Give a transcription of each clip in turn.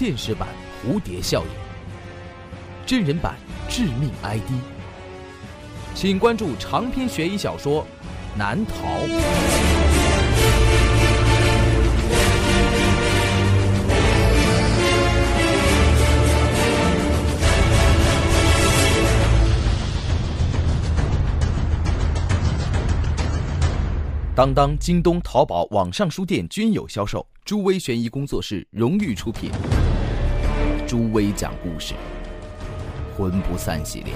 现实版蝴蝶效应，真人版致命 ID。请关注长篇悬疑小说《难逃》。当当、京东、淘宝网上书店均有销售。朱威悬疑工作室荣誉出品。朱威讲故事，魂不散系列。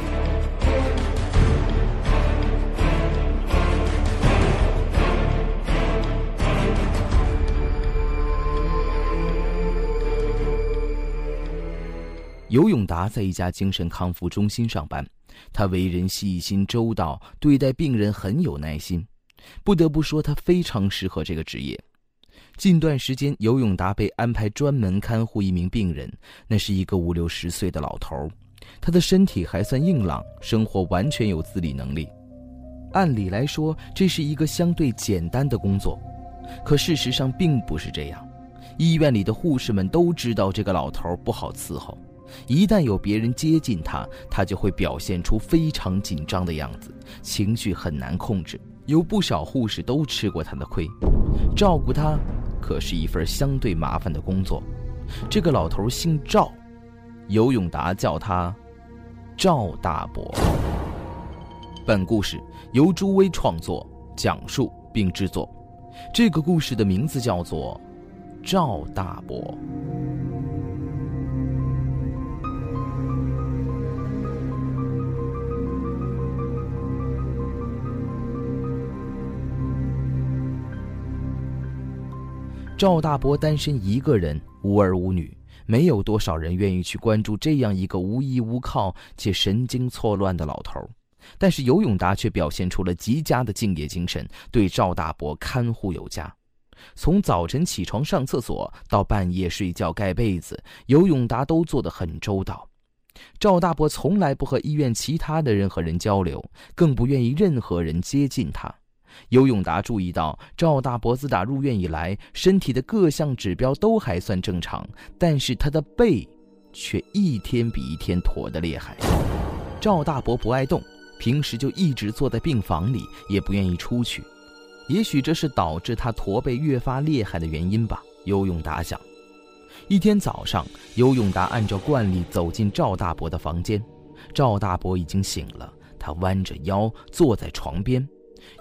尤永达在一家精神康复中心上班，他为人细心周到，对待病人很有耐心。不得不说，他非常适合这个职业。近段时间，尤永达被安排专门看护一名病人，那是一个五六十岁的老头他的身体还算硬朗，生活完全有自理能力。按理来说，这是一个相对简单的工作，可事实上并不是这样。医院里的护士们都知道这个老头不好伺候，一旦有别人接近他，他就会表现出非常紧张的样子，情绪很难控制。有不少护士都吃过他的亏，照顾他可是一份相对麻烦的工作。这个老头姓赵，尤永达叫他赵大伯。本故事由朱威创作、讲述并制作。这个故事的名字叫做《赵大伯》。赵大伯单身一个人，无儿无女，没有多少人愿意去关注这样一个无依无靠且神经错乱的老头。但是尤永达却表现出了极佳的敬业精神，对赵大伯看护有加。从早晨起床上厕所到半夜睡觉盖被子，尤永达都做得很周到。赵大伯从来不和医院其他的任何人交流，更不愿意任何人接近他。尤永达注意到，赵大伯自打入院以来，身体的各项指标都还算正常，但是他的背，却一天比一天驼得厉害。赵大伯不爱动，平时就一直坐在病房里，也不愿意出去。也许这是导致他驼背越发厉害的原因吧。尤永达想。一天早上，尤永达按照惯例走进赵大伯的房间，赵大伯已经醒了，他弯着腰坐在床边。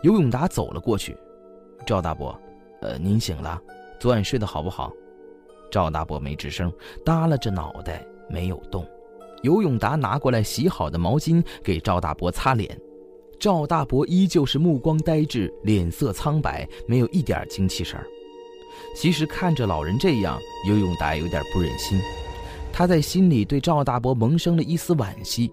尤永达走了过去，赵大伯，呃，您醒了，昨晚睡得好不好？赵大伯没吱声，耷拉着脑袋没有动。尤永达拿过来洗好的毛巾给赵大伯擦脸，赵大伯依旧是目光呆滞，脸色苍白，没有一点精气神儿。其实看着老人这样，尤永达有点不忍心，他在心里对赵大伯萌生了一丝惋惜。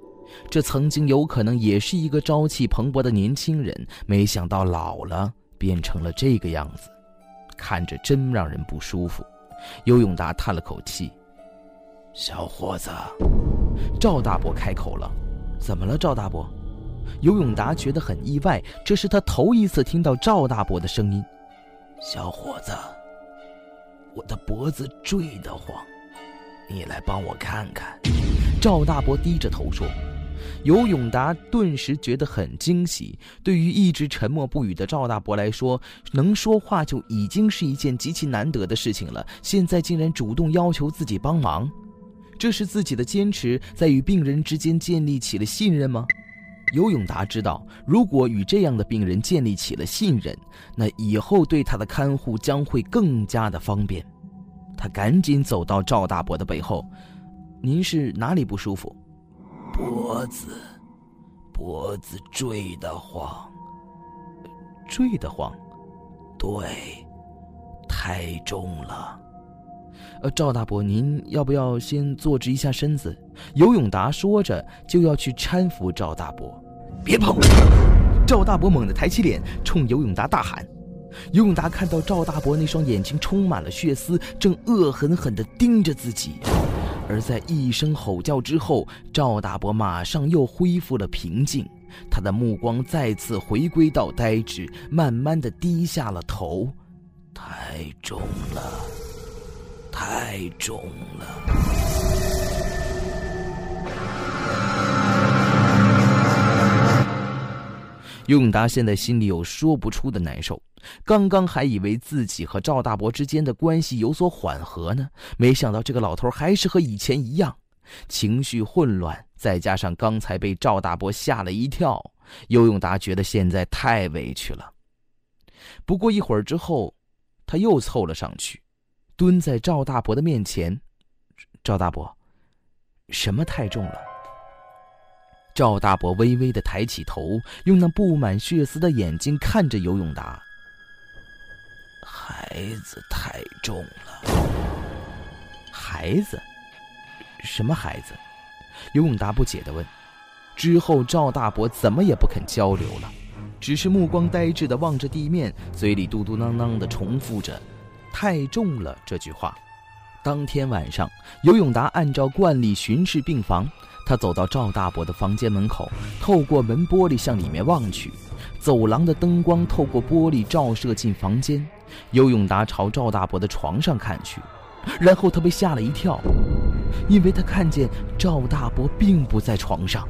这曾经有可能也是一个朝气蓬勃的年轻人，没想到老了变成了这个样子，看着真让人不舒服。尤永达叹了口气：“小伙子。”赵大伯开口了：“怎么了，赵大伯？”尤永达觉得很意外，这是他头一次听到赵大伯的声音。“小伙子，我的脖子坠得慌，你来帮我看看。”赵大伯低着头说。尤永达顿时觉得很惊喜。对于一直沉默不语的赵大伯来说，能说话就已经是一件极其难得的事情了。现在竟然主动要求自己帮忙，这是自己的坚持在与病人之间建立起了信任吗？尤永达知道，如果与这样的病人建立起了信任，那以后对他的看护将会更加的方便。他赶紧走到赵大伯的背后：“您是哪里不舒服？”脖子，脖子坠得慌，坠得慌，对，太重了。呃，赵大伯，您要不要先坐直一下身子？尤永达说着就要去搀扶赵大伯。别碰！赵大伯猛地抬起脸，冲尤永达大喊。尤永达看到赵大伯那双眼睛充满了血丝，正恶狠狠地盯着自己。而在一声吼叫之后，赵大伯马上又恢复了平静，他的目光再次回归到呆滞，慢慢的低下了头。太重了，太重了。尤永达现在心里有说不出的难受，刚刚还以为自己和赵大伯之间的关系有所缓和呢，没想到这个老头还是和以前一样，情绪混乱，再加上刚才被赵大伯吓了一跳，尤永达觉得现在太委屈了。不过一会儿之后，他又凑了上去，蹲在赵大伯的面前。赵大伯，什么太重了？赵大伯微微的抬起头，用那布满血丝的眼睛看着尤永达。孩子太重了。孩子？什么孩子？尤永达不解的问。之后，赵大伯怎么也不肯交流了，只是目光呆滞的望着地面，嘴里嘟嘟囔囔的重复着“太重了”这句话。当天晚上，尤永达按照惯例巡视病房。他走到赵大伯的房间门口，透过门玻璃向里面望去，走廊的灯光透过玻璃照射进房间。尤永达朝赵大伯的床上看去，然后他被吓了一跳，因为他看见赵大伯并不在床上。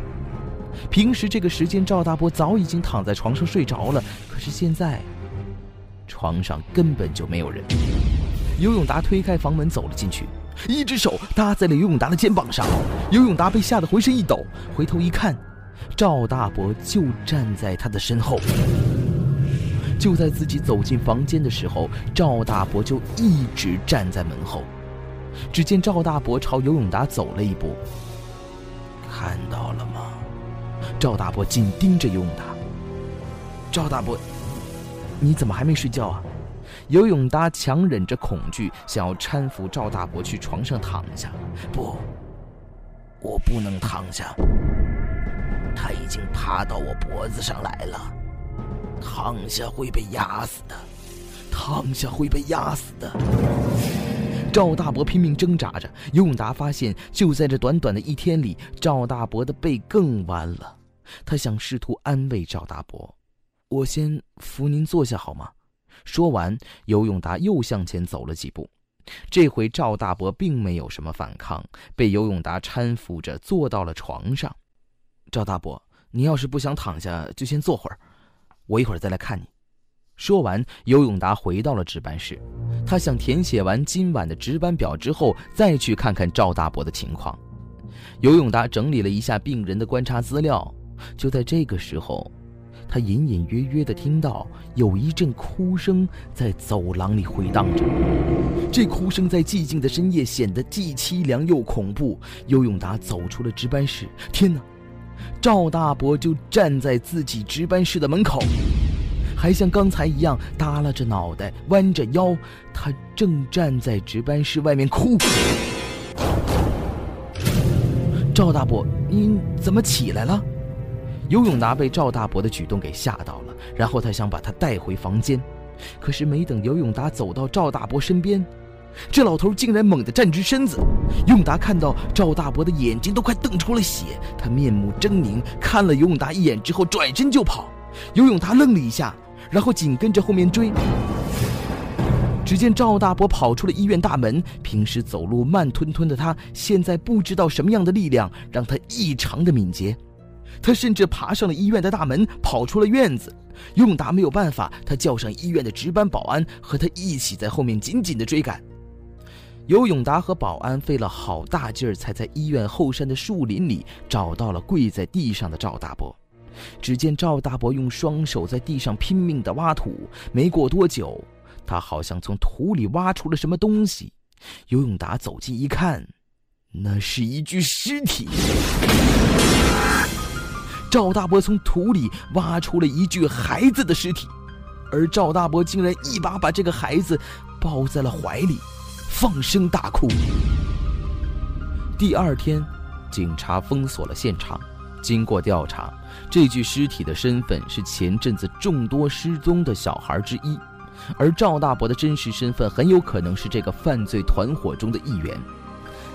平时这个时间，赵大伯早已经躺在床上睡着了，可是现在，床上根本就没有人。尤永达推开房门走了进去。一只手搭在了尤永达的肩膀上，尤永达被吓得浑身一抖，回头一看，赵大伯就站在他的身后。就在自己走进房间的时候，赵大伯就一直站在门后。只见赵大伯朝尤永达走了一步，看到了吗？赵大伯紧盯着尤永达。赵大伯，你怎么还没睡觉啊？尤永达强忍着恐惧，想要搀扶赵大伯去床上躺下。不，我不能躺下。他已经爬到我脖子上来了，躺下会被压死的，躺下会被压死的。赵大伯拼命挣扎着。尤永达发现，就在这短短的一天里，赵大伯的背更弯了。他想试图安慰赵大伯：“我先扶您坐下好吗？”说完，尤永达又向前走了几步。这回赵大伯并没有什么反抗，被尤永达搀扶着坐到了床上。赵大伯，你要是不想躺下，就先坐会儿，我一会儿再来看你。说完，尤永达回到了值班室，他想填写完今晚的值班表之后，再去看看赵大伯的情况。尤永达整理了一下病人的观察资料，就在这个时候。他隐隐约约地听到有一阵哭声在走廊里回荡着，这哭声在寂静的深夜显得既凄凉又恐怖。尤永达走出了值班室，天哪！赵大伯就站在自己值班室的门口，还像刚才一样耷拉着脑袋，弯着腰，他正站在值班室外面哭。赵大伯，您怎么起来了？尤永达被赵大伯的举动给吓到了，然后他想把他带回房间，可是没等尤永达走到赵大伯身边，这老头竟然猛地站直身子。永达看到赵大伯的眼睛都快瞪出了血，他面目狰狞，看了尤永达一眼之后转身就跑。尤永达愣了一下，然后紧跟着后面追。只见赵大伯跑出了医院大门，平时走路慢吞吞的他，现在不知道什么样的力量让他异常的敏捷。他甚至爬上了医院的大门，跑出了院子。永达没有办法，他叫上医院的值班保安，和他一起在后面紧紧的追赶。尤永达和保安费了好大劲儿，才在医院后山的树林里找到了跪在地上的赵大伯。只见赵大伯用双手在地上拼命地挖土，没过多久，他好像从土里挖出了什么东西。尤永达走近一看，那是一具尸体。赵大伯从土里挖出了一具孩子的尸体，而赵大伯竟然一把把这个孩子抱在了怀里，放声大哭。第二天，警察封锁了现场。经过调查，这具尸体的身份是前阵子众多失踪的小孩之一，而赵大伯的真实身份很有可能是这个犯罪团伙中的一员。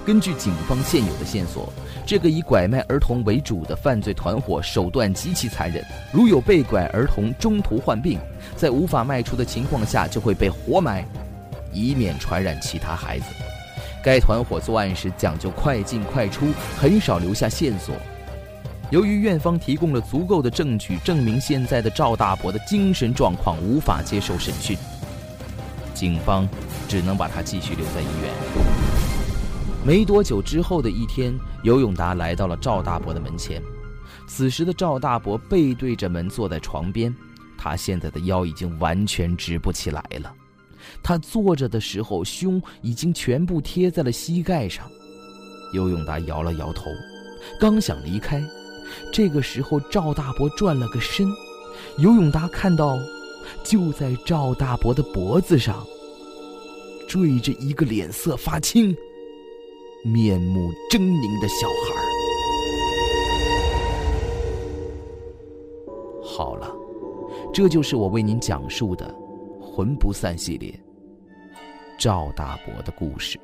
根据警方现有的线索，这个以拐卖儿童为主的犯罪团伙手段极其残忍。如有被拐儿童中途患病，在无法卖出的情况下，就会被活埋，以免传染其他孩子。该团伙作案时讲究快进快出，很少留下线索。由于院方提供了足够的证据，证明现在的赵大伯的精神状况无法接受审讯，警方只能把他继续留在医院。没多久之后的一天，尤永达来到了赵大伯的门前。此时的赵大伯背对着门坐在床边，他现在的腰已经完全直不起来了。他坐着的时候，胸已经全部贴在了膝盖上。尤永达摇了摇头，刚想离开，这个时候赵大伯转了个身，尤永达看到，就在赵大伯的脖子上，坠着一个脸色发青、面目狰狞的小孩。好了，这就是我为您讲述的《魂不散》系列。赵大伯的故事。